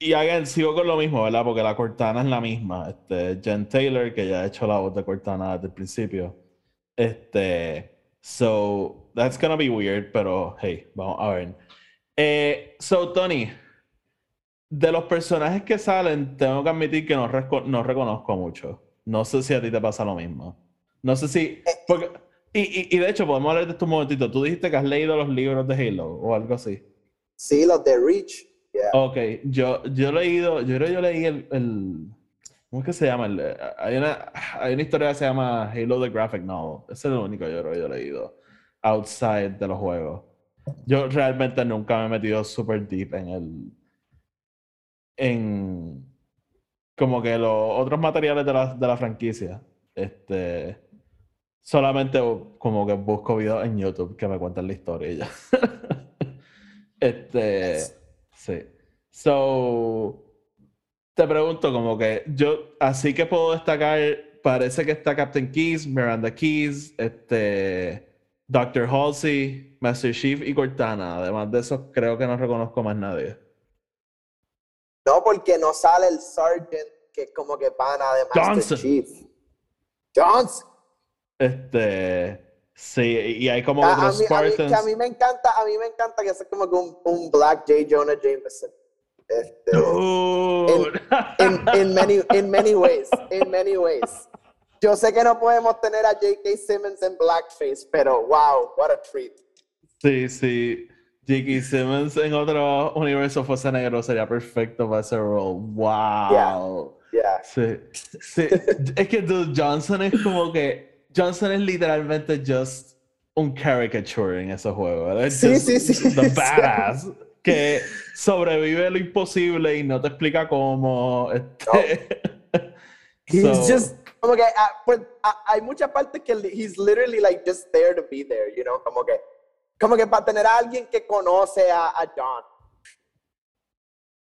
Y again, sigo con lo mismo, ¿verdad? Porque la Cortana es la misma. Este, Jen Taylor, que ya ha hecho la voz de Cortana desde el principio. Este. So, that's gonna be weird, pero hey, vamos a ver. Eh, so, Tony, de los personajes que salen, tengo que admitir que no, reco- no reconozco mucho. No sé si a ti te pasa lo mismo. No sé si. Porque, y, y, y de hecho, podemos hablar de esto un momentito. Tú dijiste que has leído los libros de Halo o algo así. Sí, los de Reach. Yeah. Ok, yo, yo he leído, yo creo que yo leí el, el- ¿cómo es que se llama? El, eh, hay, una, hay una historia que se llama Halo The Graphic Novel. Ese es el único yo creo que yo he leído outside de los juegos. Yo realmente nunca me he metido super deep en el, en como que los otros materiales de la, de la franquicia. Este, solamente como que busco videos en YouTube que me cuentan la historia y ya. *laughs* Este, sí. So, te pregunto como que yo, así que puedo destacar, parece que está Captain Keys, Miranda Keys, este, Dr. Halsey, Master Chief y Cortana. Además de eso, creo que no reconozco más nadie. No, porque no sale el Sergeant, que es como que pana de Master Johnson. Chief. Johnson. Este, sí, y hay como A, a otros a, mí, que Spartans. a mí me encanta, a mí me encanta que sea como que un, un Black J. Jonah Jameson. Este, Dude. in, in many, in many ways, in many ways. Yo sé que no podemos tener a J.K. Simmons en blackface, pero wow, what a treat. Sí, sí. J.K. Simmons en otro universo fuese negro sería perfecto para ese rol. Wow. Yeah. Sí, sí. Es que dude, Johnson es como que. Johnson es literalmente just un caricature en ese juego. Sí, sí, sí. The *laughs* badass. Que sobrevive lo imposible y no te explica cómo. Este, *laughs* He's So- just como que ah, pues, ah, hay muchas partes que he's literally like just there to be there, you know, como que como que para tener a alguien que conoce a, a John.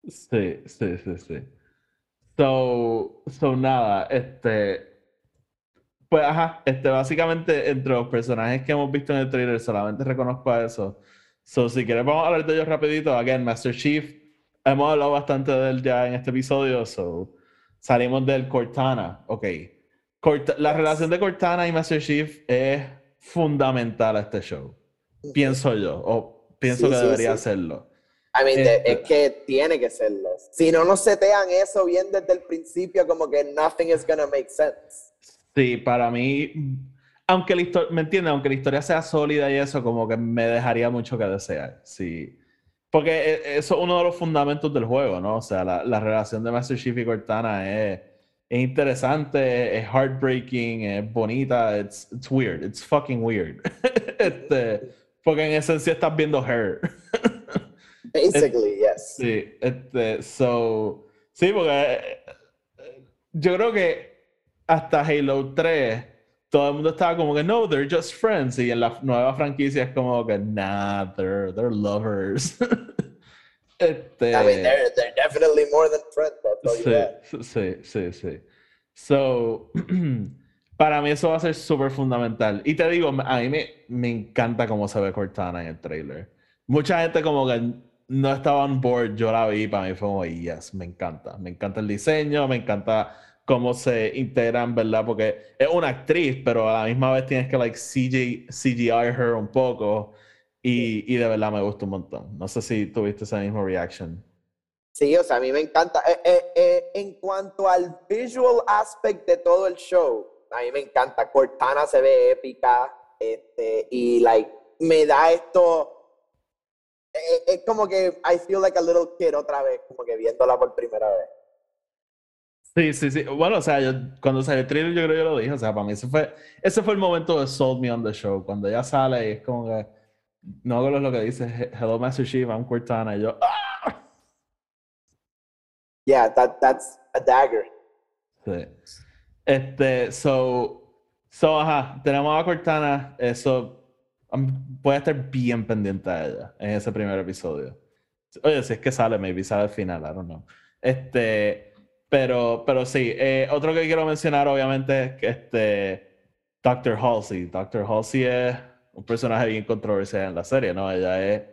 Sí, sí, sí, sí. So, so nada, este. Pues ajá, este, básicamente entre los personajes que hemos visto en el trailer solamente reconozco a eso. So, si quieres vamos a hablar de ellos rapidito. Again, Master Chief, hemos hablado bastante de él ya en este episodio, so salimos del Cortana. Ok. la relación de Cortana y Master Chief es fundamental a este show. Pienso yo, o pienso que debería serlo. I mean, este es que tiene que serlo. Si no nos setean eso bien desde el principio, como que nothing is gonna make sense. Sí, para mí, aunque la historia, ¿me entiendes? Aunque la historia sea sólida y eso, como que me dejaría mucho que desear. Sí. Porque e, eso es uno de los fundamentos del juego, ¿no? O sea, la, la relación de Master Chief y Cortana es, es, interesante, es heartbreaking, es bonita, it's, it's weird, it's fucking weird. *laughs* este, porque en esencia estás viendo Her. *laughs* Basically, yes. Sí, este, so, sí, porque eh, yo creo que hasta Halo 3 todo el mundo estaba como que no, they're just friends y en la nueva franquicia es como que nah, they're, they're lovers. *laughs* este, I mean, they're, they're definitely more than friends. sí, sí, sí, sí. So, *clears throat* para mí eso va a ser súper fundamental. Y te digo, a mí me, me encanta cómo se ve Cortana en el trailer. Mucha gente como que no estaba on board, yo la vi, para mí fue como, yes, me encanta. Me encanta el diseño, me encanta cómo se integran, ¿verdad? Porque es una actriz, pero a la misma vez tienes que, like, CGI, CGI her un poco. Y, y, de verdad me gusta un montón. No sé si tuviste esa misma reaction. Sí, o sea, a mí me encanta. Eh, eh, eh, en cuanto al visual aspect de todo el show, a mí me encanta. Cortana se ve épica. Este, y, like, me da esto eh, eh, es, como que I feel like a little kid otra vez, como que viéndola por primera vez. Sí, sí, sí. Bueno, o sea, yo, cuando salió el trailer, yo creo que yo lo dije. O sea, para mí ese fue, ese fue el momento de Sold Me on the Show. Cuando ella sale y es como que. No hago lo que dice Hello Master Chief, I'm Cortana. Y yo. ¡Ah! Yeah, that, that's a dagger. Sí. Este, so. So, ajá, tenemos a Cortana. Eso voy a estar bien pendiente a ella en ese primer episodio. Oye, si es que sale, maybe sale al final, I don't know. Este, pero, pero sí, eh, otro que quiero mencionar, obviamente, es que este, Dr. Halsey. Dr. Halsey es un personaje bien controversial en la serie, ¿no? Ella es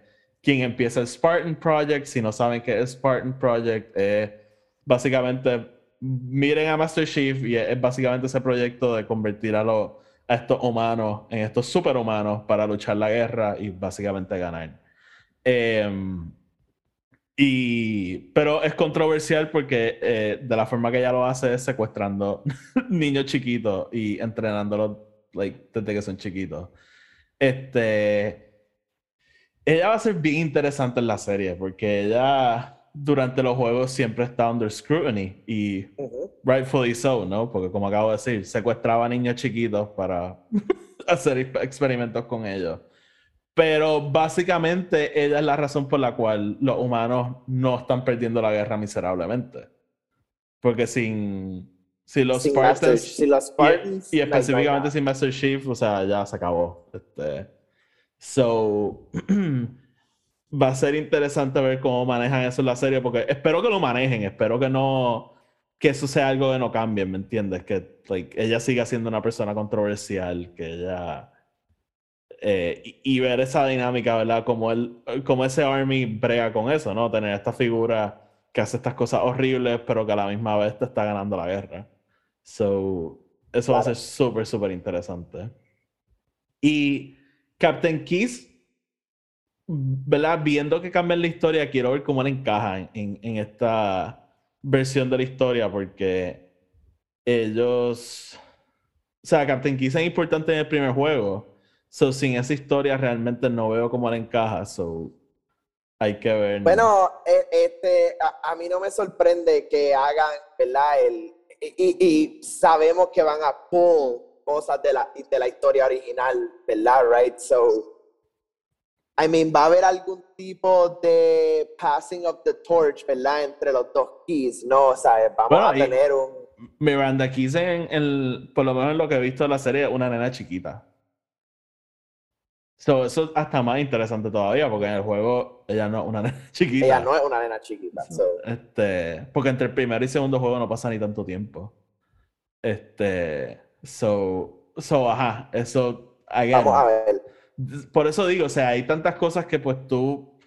quien empieza el Spartan Project. Si no saben qué es Spartan Project, es básicamente, miren a Master Chief y es básicamente ese proyecto de convertir a los a estos humanos, en estos superhumanos, para luchar la guerra y básicamente ganar. Em, y, pero es controversial porque eh, de la forma que ella lo hace es secuestrando *laughs* niños chiquitos y entrenándolos like, desde que son chiquitos. Este, ella va a ser bien interesante en la serie porque ella durante los juegos siempre está under scrutiny y rightfully so, ¿no? Porque como acabo de decir, secuestraba a niños chiquitos para *laughs* hacer experimentos con ellos. Pero básicamente ella es la razón por la cual los humanos no están perdiendo la guerra miserablemente. Porque sin, si los Spartans, y, específicamente sin Master Chief, o sea, ya se acabó. Este, so *clears throat* va a ser interesante ver cómo manejan eso en la serie, porque espero que lo manejen, espero que no, que eso sea algo que no cambie, ¿me entiendes? Que ella siga siendo una persona controversial, que ella... Eh, y, ver esa dinámica, ¿verdad? Como, el, como ese Army brega con eso, ¿no? Tener esta figura que hace estas cosas horribles, pero que a la misma vez te está ganando la guerra. So, eso va a ser súper, súper interesante. Y Captain Keys ¿verdad? Viendo que cambian la historia, quiero ver cómo le encaja en, en, esta versión de la historia, porque ellos. O sea, Captain Keys es importante en el primer juego. So, sin esa historia realmente no veo cómo le encaja. So, hay que ver. Bueno, e, este, a, mí no me sorprende que hagan, ¿verdad? El, y, y, sabemos que van a pull cosas de la, de la historia original, ¿verdad? Right? So, I mean, va a haber algún tipo de passing of the torch, ¿verdad? Entre los dos keys, ¿no? O sea, vamos a tener un... Miranda Keys en el, por lo menos en lo que he visto de la serie, una nena chiquita. So, eso es hasta más interesante todavía, porque en el juego ella no es una *laughs* nena chiquita. Ella no es una nena chiquita. so- Este, porque entre el primer y segundo juego no pasa ni tanto tiempo. Este, so, so, ajá, eso, again, Vamos a ver. por eso digo, o sea, hay tantas cosas que pues tú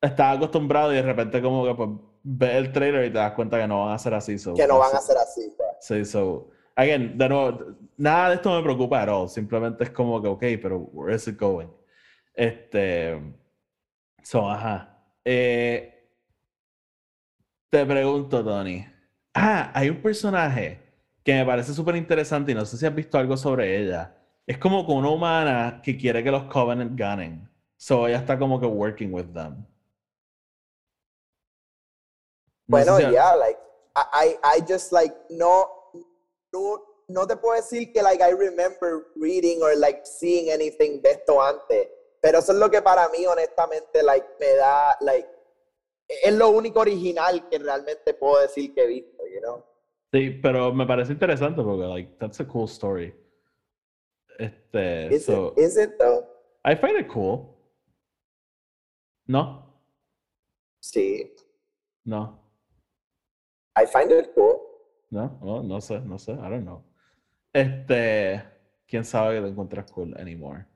estás acostumbrado y de repente como que pues ves el trailer y te das cuenta que no van a ser así. So, Que no van a ser así. pues. Sí, so, again, de nuevo, nada de esto me preocupa at all. Simplemente es como que, ok, pero where is it going? Este, so, ajá. Eh, te pregunto, Tony. Ah, hay un personaje que me parece súper interesante y no sé si has visto algo sobre ella. Es como con una humana que quiere que los Covenant ganen. So, ella está como que working with them. No Bueno, si- yeah, like, I I just like, no, no, no te puedo decir que like I remember reading or like seeing anything de esto antes, pero eso es lo que para mí honestamente like me da, like, es lo único original que realmente puedo decir que he visto, you know? Sí, pero me parece interesante porque, like, that's a cool story. Este, Is so, it, is it though? I find it cool. No, Sí, no, I find it cool. No, no, no sé, no sé, I don't know. Este, quién sabe que te encuentras cool anymore.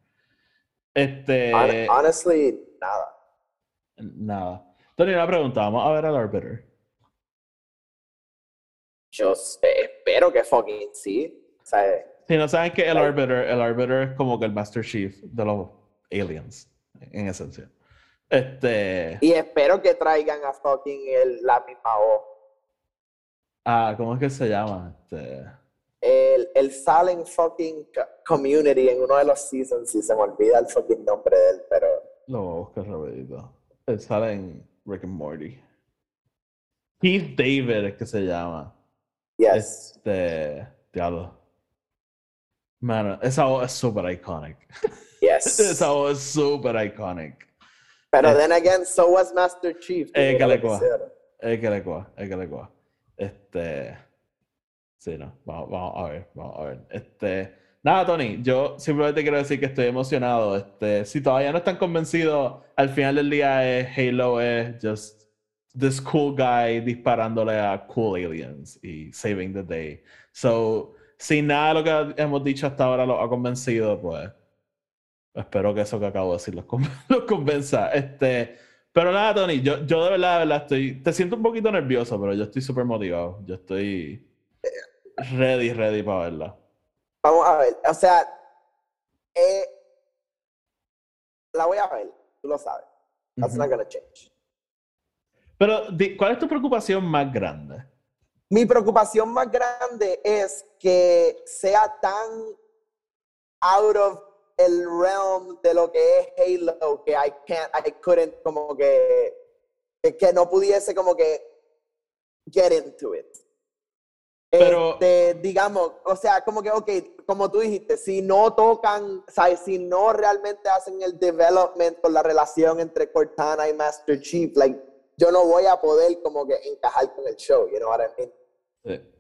Este, Hon- honestly, nada. nada. Tony, una pregunta, vamos a ver al Arbiter. Yo sé, espero que fucking sí. O sea, Si no saben que el Like- Arbiter, el Arbiter es como que el Master Chief de los aliens, en esencia. Este, y espero que traigan a fucking el, la misma voz. Ah, ¿cómo es que se llama? Este, el, el Silent fucking co- community en uno de los seasons y se me olvida el fucking nombre de él, pero Lo voy a buscar rapidito. Él sale en Rick and Morty. Keith David es que se llama. yes. Este. Diablo. Mano, esa voz es súper iconic. Yes. *laughs* esa voz es súper iconic. Pero eh, then again, so was Master Chief. eh, mira que le hicieron. Es que le coja, es que le coja. Este. Sí, no. Vamos, vamos a ver, vamos a ver. Este. Nada, Tony, yo simplemente quiero decir que estoy emocionado. Este, si todavía no están convencidos, al final del día es Halo es just this cool guy disparándole a cool aliens y saving the day. So, si nada de lo que hemos dicho hasta ahora lo ha convencido, pues espero que eso que acabo de decir los, *laughs* los convenza. Este, pero nada, Tony, yo, yo de verdad, de verdad estoy, te siento un poquito nervioso, pero yo estoy súper motivado. Yo estoy ready, ready para verla. Vamos a ver, o sea, eh, la voy a ver, tú lo sabes. That's not gonna change. Pero, ¿cuál es tu preocupación más grande? Mi preocupación más grande es que sea tan out of el realm de lo que es Halo que I can't, I couldn't como que, que- que no pudiese como que get into it. Pero- Este, digamos, o sea, como que, ok, como tú dijiste, si no tocan, ¿sabes? Si no realmente hacen el development con la relación entre Cortana y Master Chief, like, yo no voy a poder como que encajar con el show, you know what I mean? Sí.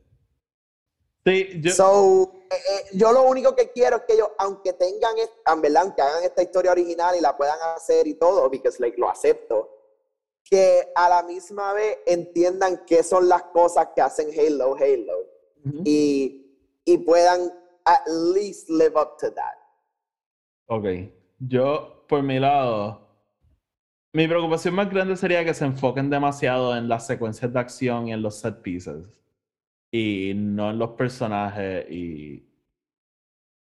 Sí, yo, So, eh, eh, yo lo único que quiero es que ellos, aunque tengan, verdad, aunque hagan esta historia original y la puedan hacer y todo, because like, lo acepto, que a la misma vez entiendan qué son las cosas que hacen Halo, Halo, Ujú. y, y puedan at least live up to that. Ok, yo por mi lado, mi preocupación más grande sería que se enfoquen demasiado en las secuencias de acción y en los set pieces y no en los personajes y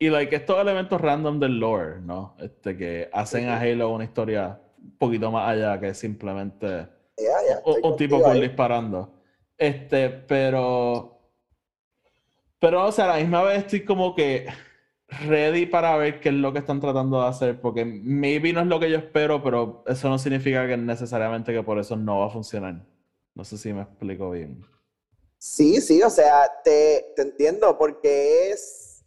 y like estos elementos random del lore, ¿no? Este que hacen a Halo una historia un poquito más allá que simplemente Yeah, yeah, un, tipo ahí. disparando. Este, pero. Pero, o sea, a la misma vez estoy como que ready para ver qué es lo que están tratando de hacer, porque maybe no es lo que yo espero, pero eso no significa que necesariamente que por eso no va a funcionar. No sé si me explico bien. Sí, sí, o sea, te, te entiendo, porque es.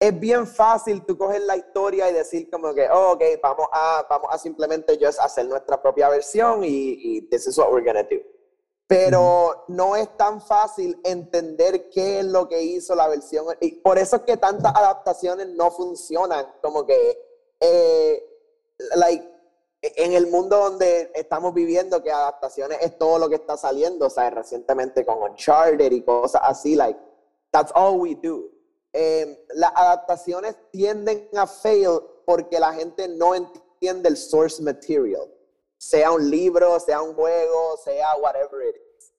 Es bien fácil tú coger la historia y decir como que, oh, ok, vamos a, vamos a simplemente just hacer nuestra propia versión y, y this is what we're gonna do. pero no es tan fácil entender qué es lo que hizo la versión. Y por eso es que tantas adaptaciones no funcionan, como que, eh, like, en el mundo donde estamos viviendo, que adaptaciones es todo lo que está saliendo, o sea, recientemente con Uncharted y cosas así, like, that's all we do. Em, las adaptaciones tienden a fail porque la gente no entiende el source material sea un libro, sea un juego, sea whatever it is.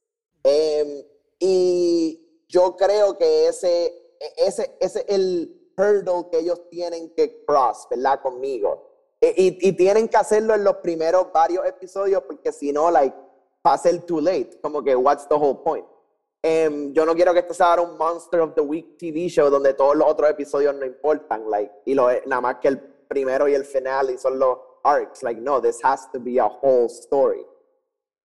Em, y yo creo que ese, ese, ese es el hurdle que ellos tienen que cross, ¿verdad? Conmigo. Y, y, tienen que hacerlo en los primeros varios episodios porque si no, like, pasa el too late. Como que, what's the whole point? Um, yo no quiero que esto sea un Monster of the Week TV show donde todos los otros episodios no importan, like, y lo, nada más que el primero y el final son los arcs. Like, no, this has to be a whole story.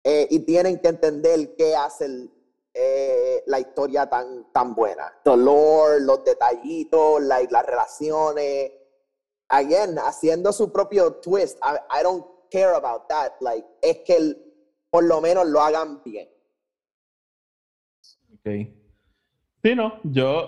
Eh, y tienen que entender qué hace eh, la historia tan, tan buena. Dolor, los detallitos, like, las relaciones. Again, haciendo su propio twist. I, I don't care about that. Like, es que el, por lo menos lo hagan bien. Ok. Sí, no, yo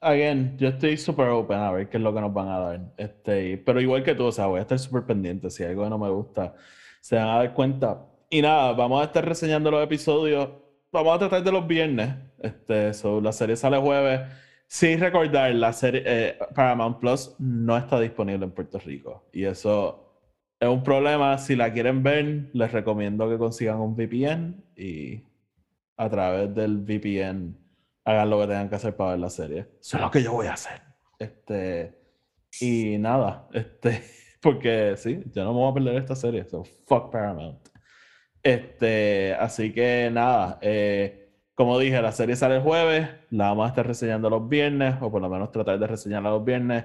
again, yo estoy súper open a ver qué es lo que nos van a dar. Este, pero igual que tú, o sea, voy a estar súper pendiente. Si algo no me gusta, se van a dar cuenta. Y nada, vamos a estar reseñando los episodios. Vamos a tratar de los viernes. Este, so, la serie sale jueves. Sin recordar, la serie eh, Paramount Plus no está disponible en Puerto Rico. Y eso es un problema. Si la quieren ver, les recomiendo que consigan un VPN y a través del VPN hagan lo que tengan que hacer para ver la serie. Eso es lo que yo voy a hacer. Este, y nada, este, *laughs* porque sí, yo no me voy a perder esta serie. So, fuck Paramount. Este, así que nada, eh, como dije, la serie sale el jueves, la vamos a estar reseñando los viernes, o por lo menos tratar de reseñarla los viernes.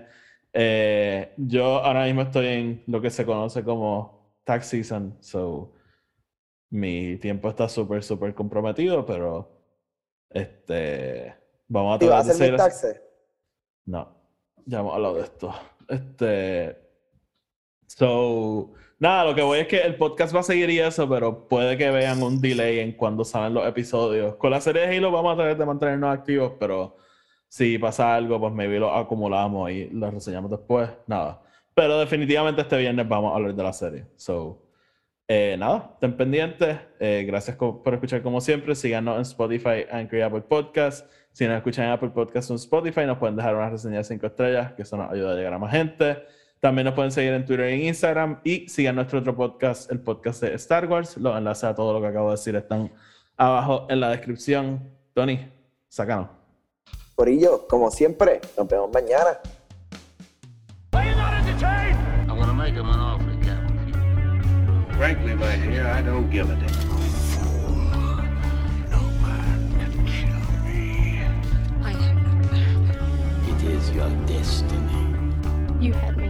Eh, yo ahora mismo estoy en lo que se conoce como tax season, so mi tiempo está súper, súper comprometido, pero este. Vamos a tratar de hacer. taxes? No, ya hemos hablado de esto. Este. So. Nada, lo que voy es que el podcast va a seguir y eso, pero puede que vean un delay en cuando salen los episodios. Con la serie de Halo vamos a tratar de mantenernos activos, pero si pasa algo, pues maybe lo acumulamos y lo reseñamos después. Nada. Pero definitivamente este viernes vamos a hablar de la serie. So, eh, nada, estén pendientes. Eh, gracias por escuchar como siempre. Síganos en Spotify, Anchor y Apple Podcast. Si nos escuchan en Apple Podcast o en Spotify, nos pueden dejar una reseña de 5 estrellas, que eso nos ayuda a llegar a más gente. También nos pueden seguir en Twitter e Instagram. Y sigan nuestro otro podcast, el podcast de Star Wars. Los enlaces a todo lo que acabo de decir están abajo en la descripción. Tony, sácanos. Corillo, como siempre, nos vemos mañana. Frankly, my dear, I don't give a damn. Fool. No man can kill me. I am no man. It is your destiny. You have